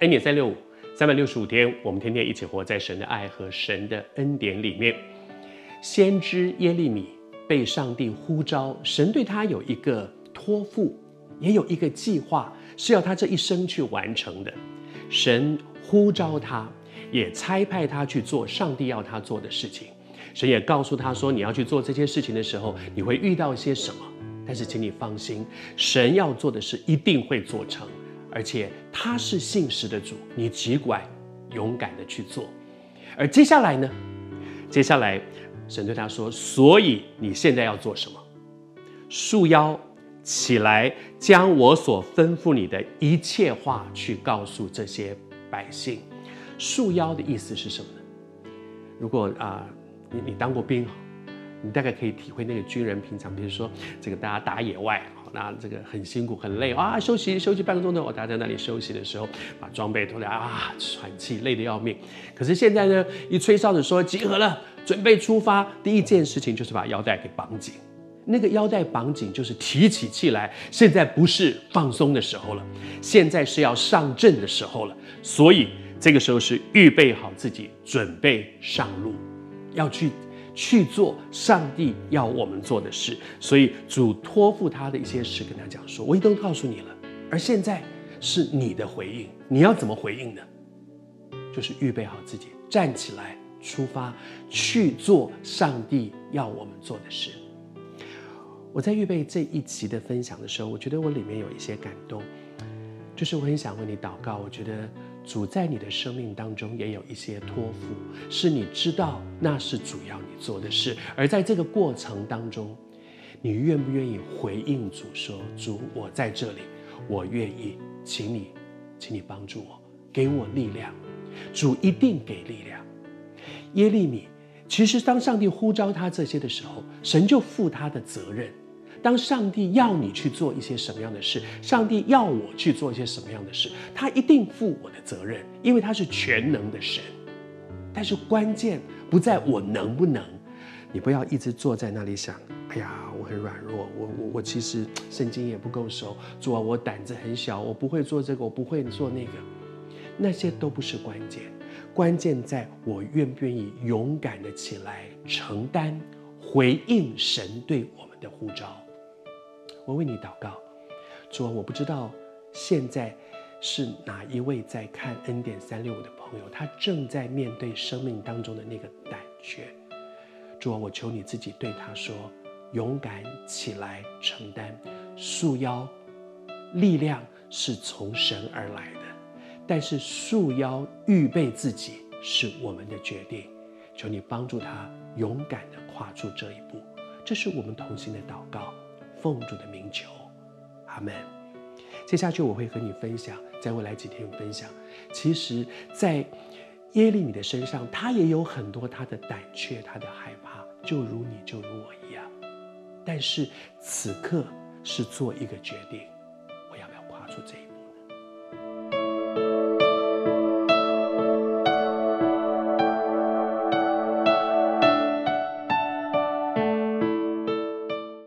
恩典三六五，三百六十五天，我们天天一起活在神的爱和神的恩典里面。先知耶利米被上帝呼召，神对他有一个托付，也有一个计划，是要他这一生去完成的。神呼召他，也差派他去做上帝要他做的事情。神也告诉他说：“你要去做这些事情的时候，你会遇到一些什么？但是，请你放心，神要做的事一定会做成。”而且他是信实的主，你只管勇敢的去做。而接下来呢？接下来，神对他说：“所以你现在要做什么？束腰起来，将我所吩咐你的一切话去告诉这些百姓。束腰的意思是什么呢？如果啊、你你当过兵，你大概可以体会那个军人平常，比如说这个大家打野外。”那这个很辛苦很累啊，休息休息半个钟头，我大家在那里休息的时候，把装备脱掉啊，喘气累得要命。可是现在呢，一吹哨子说集合了，准备出发，第一件事情就是把腰带给绑紧。那个腰带绑紧就是提起气来，现在不是放松的时候了，现在是要上阵的时候了。所以这个时候是预备好自己，准备上路，要去。去做上帝要我们做的事，所以主托付他的一些事，跟他讲说：“我已经都告诉你了。”而现在是你的回应，你要怎么回应呢？就是预备好自己，站起来，出发去做上帝要我们做的事。我在预备这一集的分享的时候，我觉得我里面有一些感动，就是我很想为你祷告。我觉得。主在你的生命当中也有一些托付，是你知道那是主要你做的事，而在这个过程当中，你愿不愿意回应主说：“主，我在这里，我愿意，请你，请你帮助我，给我力量。”主一定给力量。耶利米，其实当上帝呼召他这些的时候，神就负他的责任。当上帝要你去做一些什么样的事，上帝要我去做一些什么样的事，他一定负我的责任，因为他是全能的神。但是关键不在我能不能，你不要一直坐在那里想，哎呀，我很软弱，我我我其实圣经也不够熟，主啊，我胆子很小，我不会做这个，我不会做那个，那些都不是关键，关键在我愿不愿意勇敢的起来承担，回应神对我们的呼召。我为你祷告，主啊，我不知道现在是哪一位在看 N 点三六五的朋友，他正在面对生命当中的那个胆怯。主啊，我求你自己对他说：勇敢起来承担，束腰，力量是从神而来的，但是束腰预备自己是我们的决定。求你帮助他勇敢地跨出这一步，这是我们同心的祷告。奉主的名求，阿门。接下去我会和你分享，在未来几天分享。其实，在耶利米的身上，他也有很多他的胆怯，他的害怕，就如你，就如我一样。但是此刻是做一个决定，我要不要跨出这一步？